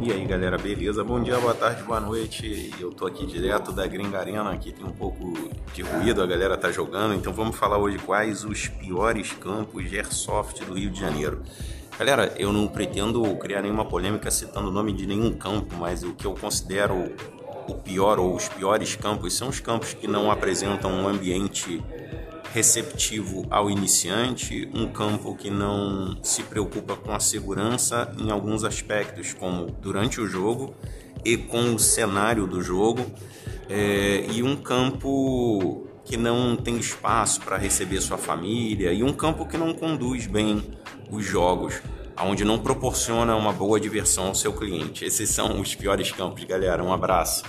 E aí galera, beleza? Bom dia, boa tarde, boa noite. Eu tô aqui direto da Gringa Arena, aqui tem um pouco de ruído, a galera tá jogando, então vamos falar hoje quais os piores campos de Airsoft do Rio de Janeiro. Galera, eu não pretendo criar nenhuma polêmica citando o nome de nenhum campo, mas o que eu considero o pior ou os piores campos são os campos que não apresentam um ambiente receptivo ao iniciante, um campo que não se preocupa com a segurança em alguns aspectos, como durante o jogo e com o cenário do jogo, é, e um campo que não tem espaço para receber sua família, e um campo que não conduz bem os jogos, onde não proporciona uma boa diversão ao seu cliente. Esses são os piores campos, galera. Um abraço.